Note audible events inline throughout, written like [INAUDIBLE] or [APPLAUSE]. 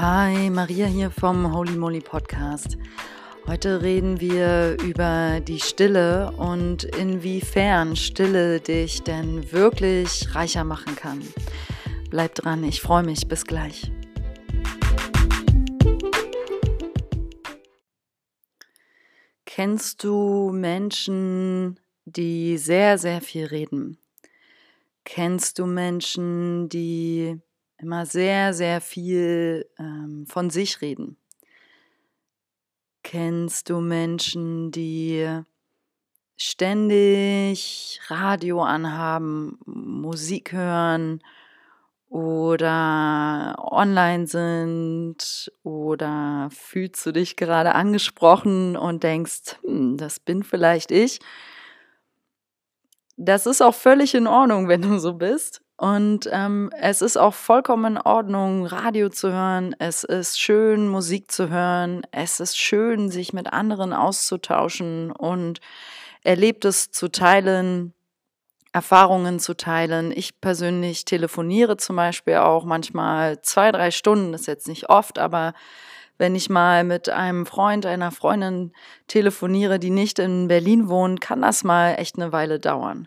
Hi, Maria hier vom Holy Moly Podcast. Heute reden wir über die Stille und inwiefern Stille dich denn wirklich reicher machen kann. Bleib dran, ich freue mich. Bis gleich. Kennst du Menschen, die sehr, sehr viel reden? Kennst du Menschen, die immer sehr, sehr viel ähm, von sich reden. Kennst du Menschen, die ständig Radio anhaben, Musik hören oder online sind oder fühlst du dich gerade angesprochen und denkst, hm, das bin vielleicht ich. Das ist auch völlig in Ordnung, wenn du so bist. Und ähm, es ist auch vollkommen in Ordnung, Radio zu hören. Es ist schön, Musik zu hören. Es ist schön, sich mit anderen auszutauschen und Erlebtes zu teilen, Erfahrungen zu teilen. Ich persönlich telefoniere zum Beispiel auch manchmal zwei, drei Stunden, das ist jetzt nicht oft, aber wenn ich mal mit einem Freund, einer Freundin telefoniere, die nicht in Berlin wohnt, kann das mal echt eine Weile dauern.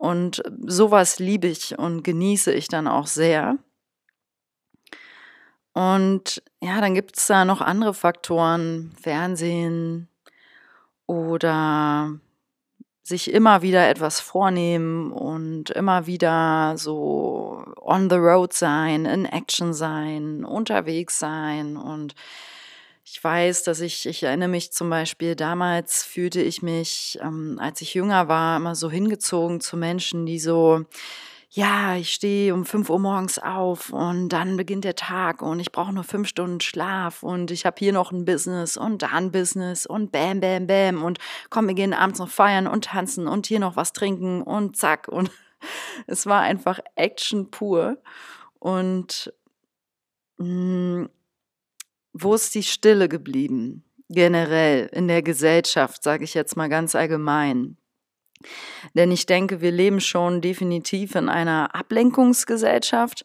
Und sowas liebe ich und genieße ich dann auch sehr. Und ja, dann gibt es da noch andere Faktoren, Fernsehen oder sich immer wieder etwas vornehmen und immer wieder so on the road sein, in Action sein, unterwegs sein und ich weiß, dass ich, ich erinnere mich zum Beispiel, damals fühlte ich mich, ähm, als ich jünger war, immer so hingezogen zu Menschen, die so, ja, ich stehe um 5 Uhr morgens auf und dann beginnt der Tag und ich brauche nur fünf Stunden Schlaf und ich habe hier noch ein Business und da ein Business und bam, bam, bam und komm, wir gehen abends noch feiern und tanzen und hier noch was trinken und zack und [LAUGHS] es war einfach Action pur und mh, mm, wo ist die Stille geblieben? Generell in der Gesellschaft, sage ich jetzt mal ganz allgemein. Denn ich denke, wir leben schon definitiv in einer Ablenkungsgesellschaft,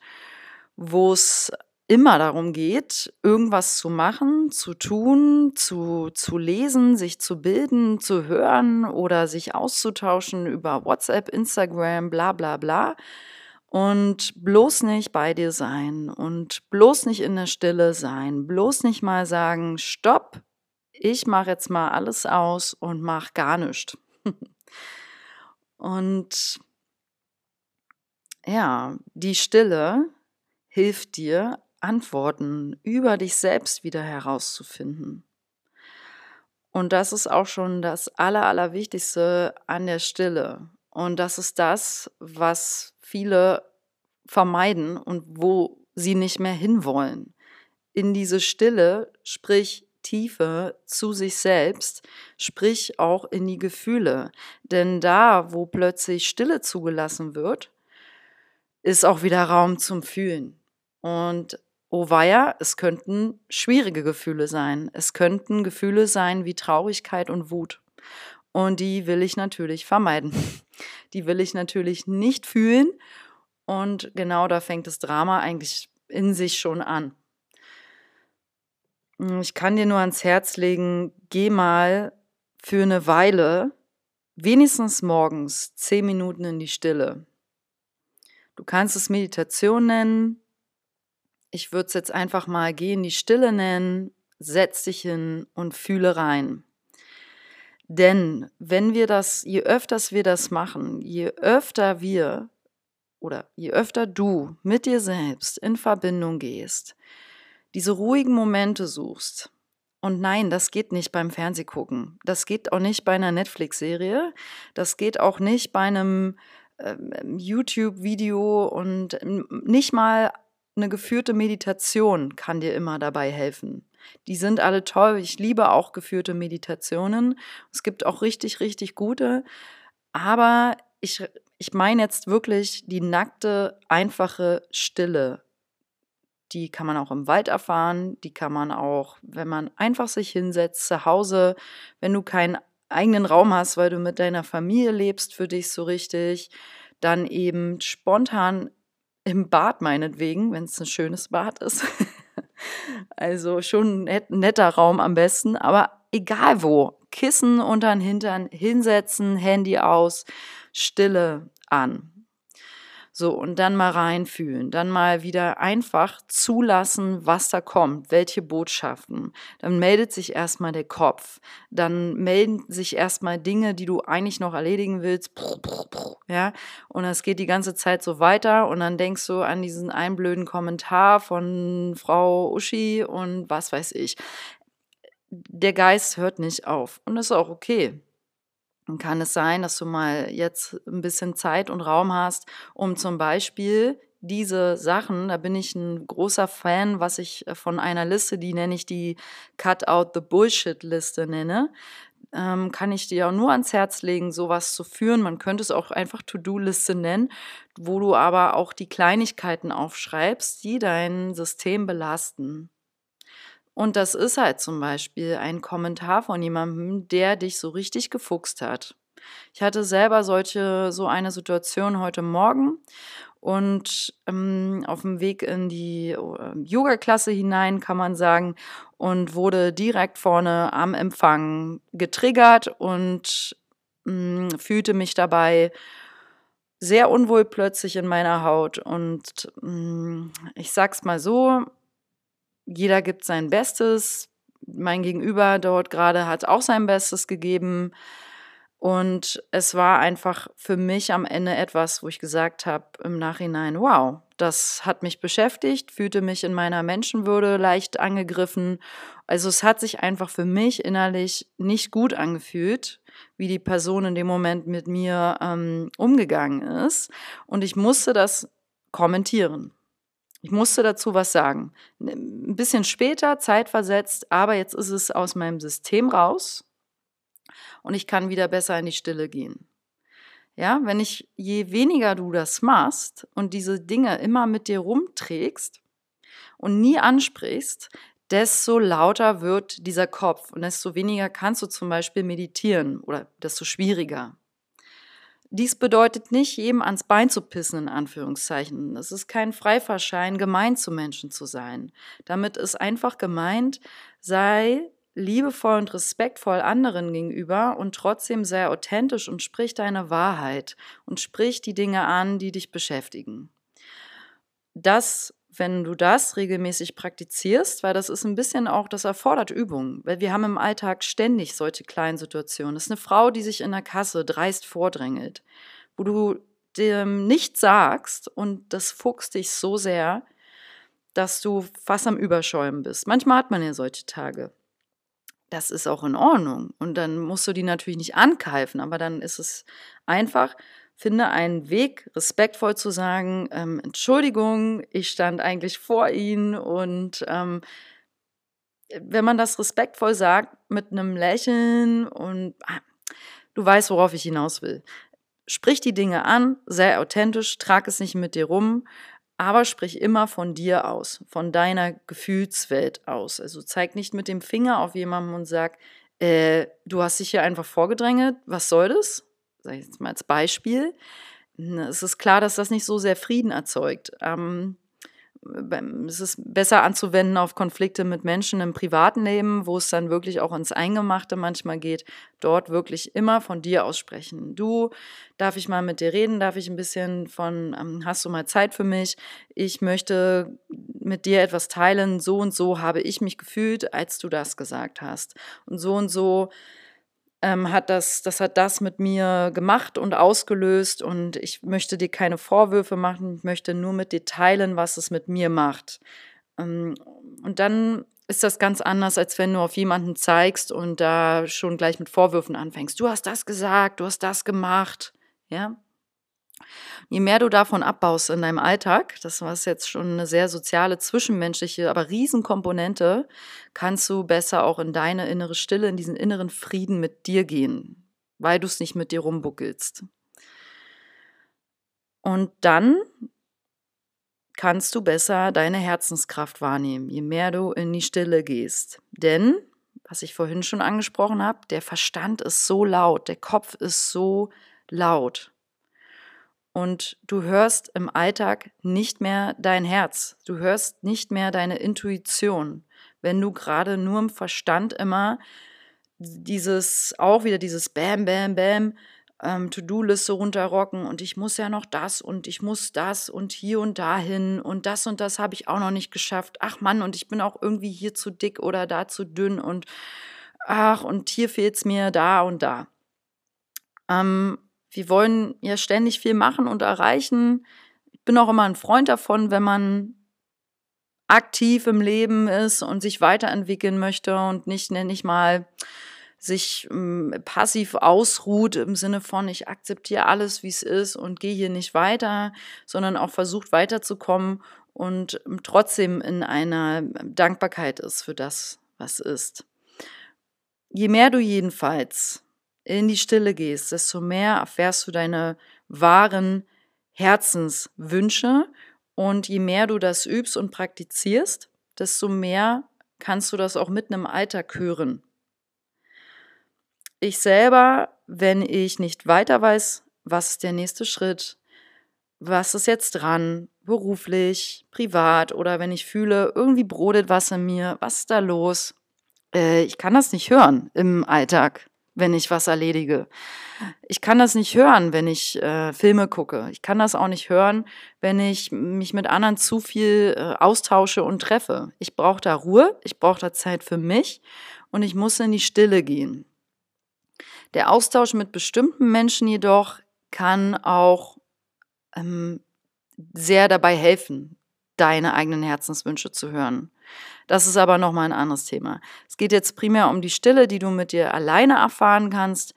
wo es immer darum geht, irgendwas zu machen, zu tun, zu, zu lesen, sich zu bilden, zu hören oder sich auszutauschen über WhatsApp, Instagram, bla bla bla und bloß nicht bei dir sein und bloß nicht in der Stille sein, bloß nicht mal sagen, stopp, ich mache jetzt mal alles aus und mach gar nichts. [LAUGHS] und ja, die Stille hilft dir, Antworten über dich selbst wieder herauszufinden. Und das ist auch schon das Aller, Allerwichtigste an der Stille. Und das ist das, was viele vermeiden und wo sie nicht mehr hinwollen. In diese Stille, sprich Tiefe zu sich selbst, sprich auch in die Gefühle. Denn da, wo plötzlich Stille zugelassen wird, ist auch wieder Raum zum Fühlen. Und oh weia, es könnten schwierige Gefühle sein. Es könnten Gefühle sein wie Traurigkeit und Wut. Und die will ich natürlich vermeiden. [LAUGHS] Die will ich natürlich nicht fühlen. Und genau da fängt das Drama eigentlich in sich schon an. Ich kann dir nur ans Herz legen, geh mal für eine Weile, wenigstens morgens, zehn Minuten in die Stille. Du kannst es Meditation nennen. Ich würde es jetzt einfach mal geh in die Stille nennen, setz dich hin und fühle rein. Denn wenn wir das, je öfters wir das machen, je öfter wir oder je öfter du mit dir selbst in Verbindung gehst, diese ruhigen Momente suchst, und nein, das geht nicht beim Fernsehgucken, das geht auch nicht bei einer Netflix-Serie, das geht auch nicht bei einem äh, YouTube-Video und nicht mal eine geführte Meditation kann dir immer dabei helfen. Die sind alle toll. Ich liebe auch geführte Meditationen. Es gibt auch richtig, richtig gute. Aber ich, ich meine jetzt wirklich die nackte, einfache Stille. Die kann man auch im Wald erfahren. Die kann man auch, wenn man einfach sich hinsetzt, zu Hause, wenn du keinen eigenen Raum hast, weil du mit deiner Familie lebst, für dich so richtig, dann eben spontan im Bad meinetwegen, wenn es ein schönes Bad ist. [LAUGHS] Also schon ein netter Raum am besten, aber egal wo. Kissen unter den Hintern, hinsetzen, Handy aus, Stille an. So, und dann mal reinfühlen, dann mal wieder einfach zulassen, was da kommt, welche Botschaften. Dann meldet sich erstmal der Kopf, dann melden sich erstmal Dinge, die du eigentlich noch erledigen willst, ja, und es geht die ganze Zeit so weiter und dann denkst du an diesen einblöden Kommentar von Frau Uschi und was weiß ich. Der Geist hört nicht auf und das ist auch okay. Dann kann es sein, dass du mal jetzt ein bisschen Zeit und Raum hast, um zum Beispiel diese Sachen, da bin ich ein großer Fan, was ich äh, von einer Liste, die nenne ich die Cut Out the Bullshit Liste nenne, ähm, kann ich dir auch nur ans Herz legen, sowas zu führen. Man könnte es auch einfach To-Do-Liste nennen, wo du aber auch die Kleinigkeiten aufschreibst, die dein System belasten. Und das ist halt zum Beispiel ein Kommentar von jemandem, der dich so richtig gefuchst hat. Ich hatte selber solche, so eine Situation heute Morgen und ähm, auf dem Weg in die äh, Yoga-Klasse hinein, kann man sagen, und wurde direkt vorne am Empfang getriggert und mh, mm, fühlte mich dabei sehr unwohl plötzlich in meiner Haut. Und mh, mm, ich sag's mal so, jeder gibt sein Bestes. Mein Gegenüber dort gerade hat auch sein Bestes gegeben. Und es war einfach für mich am Ende etwas, wo ich gesagt habe im Nachhinein, wow, das hat mich beschäftigt, fühlte mich in meiner Menschenwürde leicht angegriffen. Also es hat sich einfach für mich innerlich nicht gut angefühlt, wie die Person in dem Moment mit mir ähm, umgegangen ist. Und ich musste das kommentieren. Ich musste dazu was sagen. Ein bisschen später, zeitversetzt, aber jetzt ist es aus meinem System raus und ich kann wieder besser in die Stille gehen. Ja, wenn ich, je weniger du das machst und diese Dinge immer mit dir rumträgst und nie ansprichst, desto lauter wird dieser Kopf und desto weniger kannst du zum Beispiel meditieren oder desto schwieriger. Dies bedeutet nicht, jedem ans Bein zu pissen, in Anführungszeichen. Es ist kein Freifahrschein, gemein zu Menschen zu sein. Damit ist einfach gemeint, sei liebevoll und respektvoll anderen gegenüber und trotzdem sei authentisch und sprich deine Wahrheit und sprich die Dinge an, die dich beschäftigen. Das wenn du das regelmäßig praktizierst, weil das ist ein bisschen auch, das erfordert Übung, weil wir haben im Alltag ständig solche kleinen Situationen. Das ist eine Frau, die sich in der Kasse dreist vordrängelt, wo du dem nichts sagst und das fuchst dich so sehr, dass du fast am Überschäumen bist. Manchmal hat man ja solche Tage. Das ist auch in Ordnung. Und dann musst du die natürlich nicht ankeifen, aber dann ist es einfach, finde einen Weg, respektvoll zu sagen, ähm, Entschuldigung, ich stand eigentlich vor Ihnen und ähm, wenn man das respektvoll sagt, mit einem Lächeln und ah, du weißt, worauf ich hinaus will. Sprich die Dinge an, sei authentisch, trag es nicht mit dir rum, aber sprich immer von dir aus, von deiner Gefühlswelt aus. Also zeig nicht mit dem Finger auf jemanden und sag, äh, du hast dich hier einfach vorgedrängelt, was soll das? Sage ich jetzt mal als Beispiel, es ist klar, dass das nicht so sehr Frieden erzeugt. Ähm, es ist besser anzuwenden auf Konflikte mit Menschen im privaten Leben, wo es dann wirklich auch ins Eingemachte manchmal geht, dort wirklich immer von dir aussprechen. Du, darf ich mal mit dir reden? Darf ich ein bisschen von, ähm, hast du mal Zeit für mich? Ich möchte mit dir etwas teilen. So und so habe ich mich gefühlt, als du das gesagt hast. Und so und so ähm, hat das, das hat das mit mir gemacht und ausgelöst und ich möchte dir keine Vorwürfe machen, ich möchte nur mit dir teilen, was es mit mir macht. Ähm, und dann ist das ganz anders, als wenn du auf jemanden zeigst und da schon gleich mit Vorwürfen anfängst. Du hast das gesagt, du hast das gemacht, ja. Je mehr du davon abbaust in deinem Alltag, das war jetzt schon eine sehr soziale, zwischenmenschliche, aber Riesenkomponente, kannst du besser auch in deine innere Stille, in diesen inneren Frieden mit dir gehen, weil du es nicht mit dir rumbuckelst. Und dann kannst du besser deine Herzenskraft wahrnehmen, je mehr du in die Stille gehst. Denn, was ich vorhin schon angesprochen habe, der Verstand ist so laut, der Kopf ist so laut. Und du hörst im Alltag nicht mehr dein Herz, du hörst nicht mehr deine Intuition, wenn du gerade nur im Verstand immer dieses, auch wieder dieses Bam, Bam, Bam, ähm, To-Do-Liste runterrocken und ich muss ja noch das und ich muss das und hier und dahin und das und das habe ich auch noch nicht geschafft. Ach Mann, und ich bin auch irgendwie hier zu dick oder da zu dünn und ach, und hier fehlt es mir da und da. Ähm, wir wollen ja ständig viel machen und erreichen. Ich bin auch immer ein Freund davon, wenn man aktiv im Leben ist und sich weiterentwickeln möchte und nicht, nenne ich mal, sich ähm, passiv ausruht im Sinne von, ich akzeptiere alles, wie es ist und gehe hier nicht weiter, sondern auch versucht weiterzukommen und ähm, trotzdem in einer Dankbarkeit ist für das, was ist. Je mehr du jedenfalls in die Stille gehst, desto mehr erfährst du deine wahren Herzenswünsche. Und je mehr du das übst und praktizierst, desto mehr kannst du das auch mitten im Alltag hören. Ich selber, wenn ich nicht weiter weiß, was ist der nächste Schritt, was ist jetzt dran, beruflich, privat oder wenn ich fühle, irgendwie brodelt was in mir, was ist da los? Äh, ich kann das nicht hören im Alltag wenn ich was erledige. Ich kann das nicht hören, wenn ich äh, Filme gucke. Ich kann das auch nicht hören, wenn ich mich mit anderen zu viel äh, austausche und treffe. Ich brauche da Ruhe, ich brauche da Zeit für mich und ich muss in die Stille gehen. Der Austausch mit bestimmten Menschen jedoch kann auch ähm, sehr dabei helfen, deine eigenen Herzenswünsche zu hören. Das ist aber nochmal ein anderes Thema. Es geht jetzt primär um die Stille, die du mit dir alleine erfahren kannst.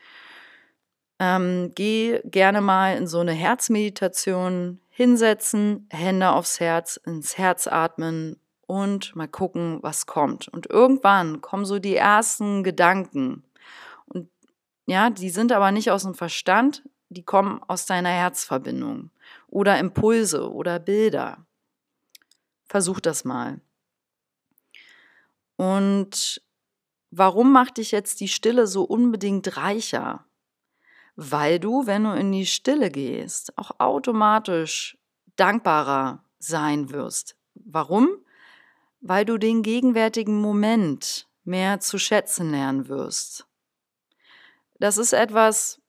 Ähm, geh gerne mal in so eine Herzmeditation hinsetzen, Hände aufs Herz, ins Herz atmen und mal gucken, was kommt. Und irgendwann kommen so die ersten Gedanken. Und ja, die sind aber nicht aus dem Verstand, die kommen aus deiner Herzverbindung oder Impulse oder Bilder. Versuch das mal. Und warum macht dich jetzt die Stille so unbedingt reicher? Weil du, wenn du in die Stille gehst, auch automatisch dankbarer sein wirst. Warum? Weil du den gegenwärtigen Moment mehr zu schätzen lernen wirst. Das ist etwas,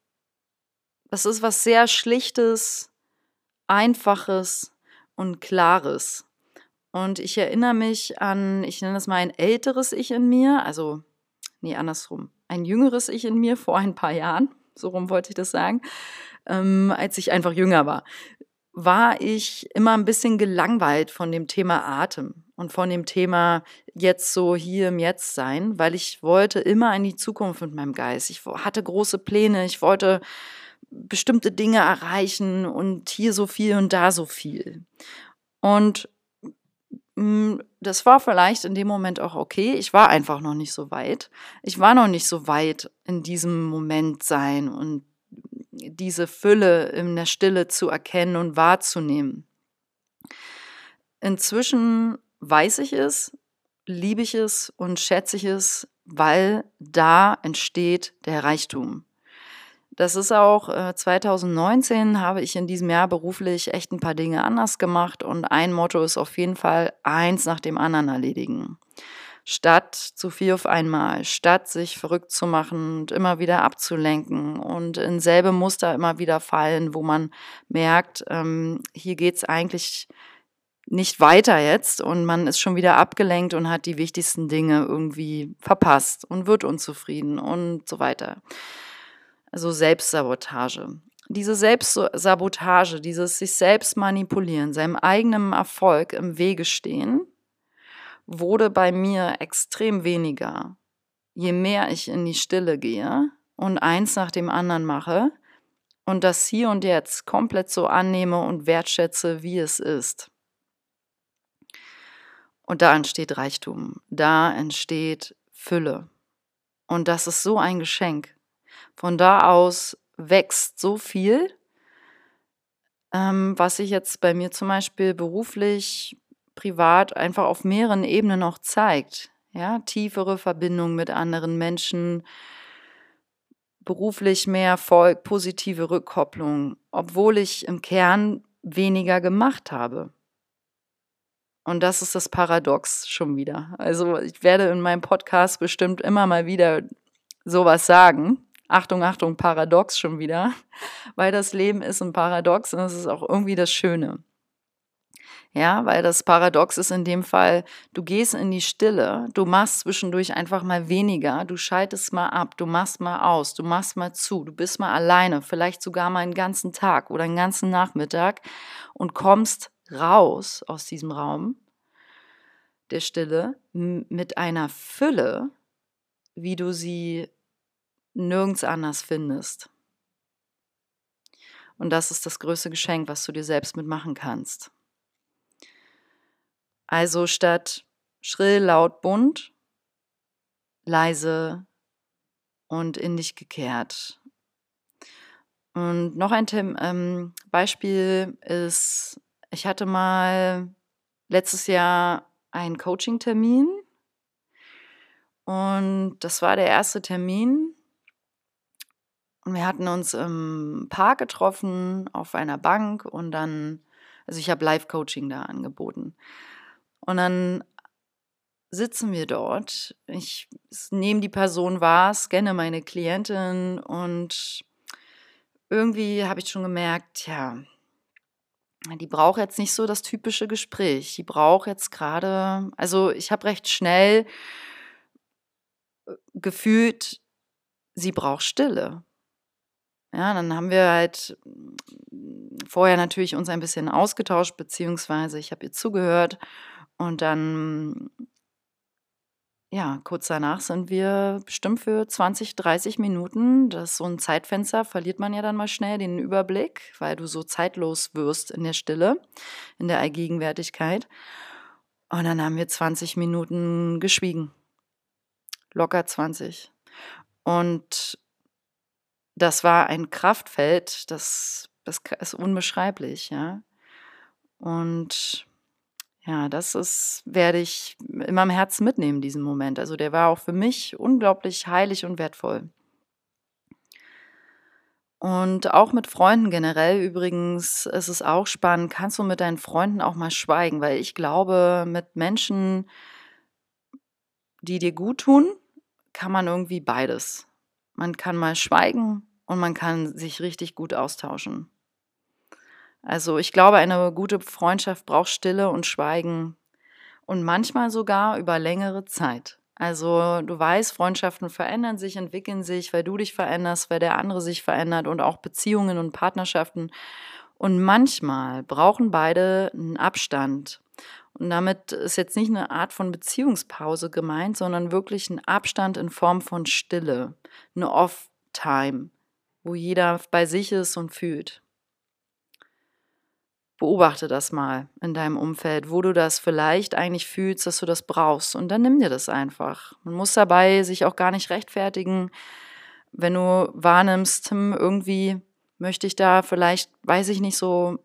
das ist was sehr Schlichtes, Einfaches und Klares. Und ich erinnere mich an, ich nenne das mal ein älteres Ich in mir, also, nee, andersrum, ein jüngeres Ich in mir vor ein paar Jahren, so rum wollte ich das sagen, ähm, als ich einfach jünger war, war ich immer ein bisschen gelangweilt von dem Thema Atem und von dem Thema jetzt so hier im Jetzt sein, weil ich wollte immer in die Zukunft mit meinem Geist. Ich hatte große Pläne, ich wollte bestimmte Dinge erreichen und hier so viel und da so viel. Und das war vielleicht in dem Moment auch okay. Ich war einfach noch nicht so weit. Ich war noch nicht so weit in diesem Moment sein und diese Fülle in der Stille zu erkennen und wahrzunehmen. Inzwischen weiß ich es, liebe ich es und schätze ich es, weil da entsteht der Reichtum. Das ist auch äh, 2019 habe ich in diesem Jahr beruflich echt ein paar Dinge anders gemacht und ein Motto ist auf jeden Fall eins nach dem anderen erledigen. Statt zu viel auf einmal, statt sich verrückt zu machen und immer wieder abzulenken und in selbe Muster immer wieder fallen, wo man merkt, ähm, hier geht's eigentlich nicht weiter jetzt und man ist schon wieder abgelenkt und hat die wichtigsten Dinge irgendwie verpasst und wird unzufrieden und so weiter also Selbstsabotage. Diese Selbstsabotage, dieses sich selbst manipulieren, seinem eigenen Erfolg im Wege stehen, wurde bei mir extrem weniger. Je mehr ich in die Stille gehe und eins nach dem anderen mache und das hier und jetzt komplett so annehme und wertschätze, wie es ist. Und da entsteht Reichtum, da entsteht Fülle. Und das ist so ein Geschenk. Von da aus wächst so viel, ähm, was sich jetzt bei mir zum Beispiel beruflich, privat einfach auf mehreren Ebenen auch zeigt. Ja, tiefere Verbindung mit anderen Menschen, beruflich mehr Erfolg, positive Rückkopplung, obwohl ich im Kern weniger gemacht habe. Und das ist das Paradox schon wieder. Also ich werde in meinem Podcast bestimmt immer mal wieder sowas sagen. Achtung, Achtung, Paradox schon wieder, weil das Leben ist ein Paradox und das ist auch irgendwie das Schöne. Ja, weil das Paradox ist in dem Fall, du gehst in die Stille, du machst zwischendurch einfach mal weniger, du schaltest mal ab, du machst mal aus, du machst mal zu, du bist mal alleine, vielleicht sogar mal einen ganzen Tag oder einen ganzen Nachmittag und kommst raus aus diesem Raum der Stille mit einer Fülle, wie du sie nirgends anders findest. Und das ist das größte Geschenk, was du dir selbst mitmachen kannst. Also statt schrill, laut, bunt, leise und in dich gekehrt. Und noch ein ähm, Beispiel ist, ich hatte mal letztes Jahr einen Coaching-Termin und das war der erste Termin. Und wir hatten uns im Park getroffen, auf einer Bank und dann, also ich habe Live-Coaching da angeboten. Und dann sitzen wir dort. Ich nehme die Person wahr, scanne meine Klientin und irgendwie habe ich schon gemerkt, ja, die braucht jetzt nicht so das typische Gespräch. Die braucht jetzt gerade, also ich habe recht schnell äh, gefühlt, sie braucht Stille. Ja, dann haben wir halt vorher natürlich uns ein bisschen ausgetauscht, beziehungsweise ich habe ihr zugehört und dann, ja, kurz danach sind wir bestimmt für 20, 30 Minuten, das ist so ein Zeitfenster, verliert man ja dann mal schnell den Überblick, weil du so zeitlos wirst in der Stille, in der Allgegenwärtigkeit. Und dann haben wir 20 Minuten geschwiegen. Locker 20. Und das war ein Kraftfeld, das, das ist unbeschreiblich, ja. Und ja, das ist, werde ich in meinem Herzen mitnehmen, diesen Moment. Also der war auch für mich unglaublich heilig und wertvoll. Und auch mit Freunden generell übrigens ist es auch spannend, kannst du mit deinen Freunden auch mal schweigen, weil ich glaube, mit Menschen, die dir gut tun, kann man irgendwie beides. Man kann mal schweigen und man kann sich richtig gut austauschen. Also ich glaube, eine gute Freundschaft braucht Stille und Schweigen und manchmal sogar über längere Zeit. Also du weißt, Freundschaften verändern sich, entwickeln sich, weil du dich veränderst, weil der andere sich verändert und auch Beziehungen und Partnerschaften. Und manchmal brauchen beide einen Abstand. Und damit ist jetzt nicht eine Art von Beziehungspause gemeint, sondern wirklich ein Abstand in Form von Stille, eine Off-Time, wo jeder bei sich ist und fühlt. Beobachte das mal in deinem Umfeld, wo du das vielleicht eigentlich fühlst, dass du das brauchst. Und dann nimm dir das einfach. Man muss dabei sich auch gar nicht rechtfertigen, wenn du wahrnimmst, hm, irgendwie möchte ich da vielleicht, weiß ich nicht so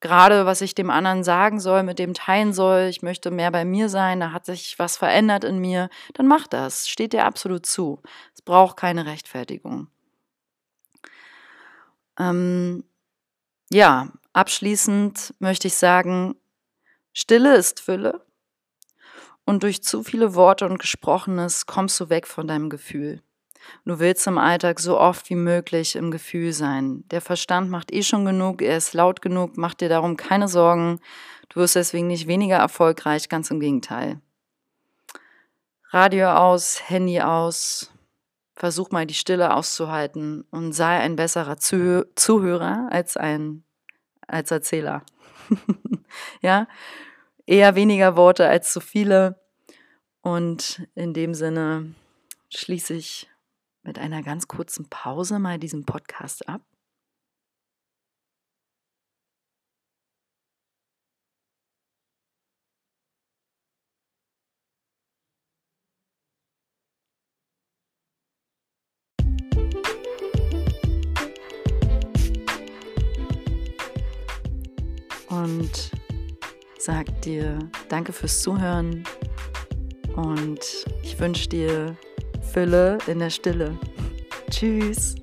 gerade, was ich dem anderen sagen soll, mit dem teilen soll. Ich möchte mehr bei mir sein, da hat sich was verändert in mir. Dann mach das. Steht dir absolut zu. Es braucht keine Rechtfertigung. Ähm, ja, Abschließend möchte ich sagen, Stille ist Fülle und durch zu viele Worte und Gesprochenes kommst du weg von deinem Gefühl. Du willst im Alltag so oft wie möglich im Gefühl sein. Der Verstand macht eh schon genug, er ist laut genug, mach dir darum keine Sorgen. Du wirst deswegen nicht weniger erfolgreich, ganz im Gegenteil. Radio aus, Handy aus, versuch mal die Stille auszuhalten und sei ein besserer Zuhörer als ein als Erzähler. [LAUGHS] ja, eher weniger Worte als zu viele. Und in dem Sinne schließe ich mit einer ganz kurzen Pause mal diesen Podcast ab. Und sag dir danke fürs Zuhören und ich wünsche dir Fülle in der Stille. Tschüss.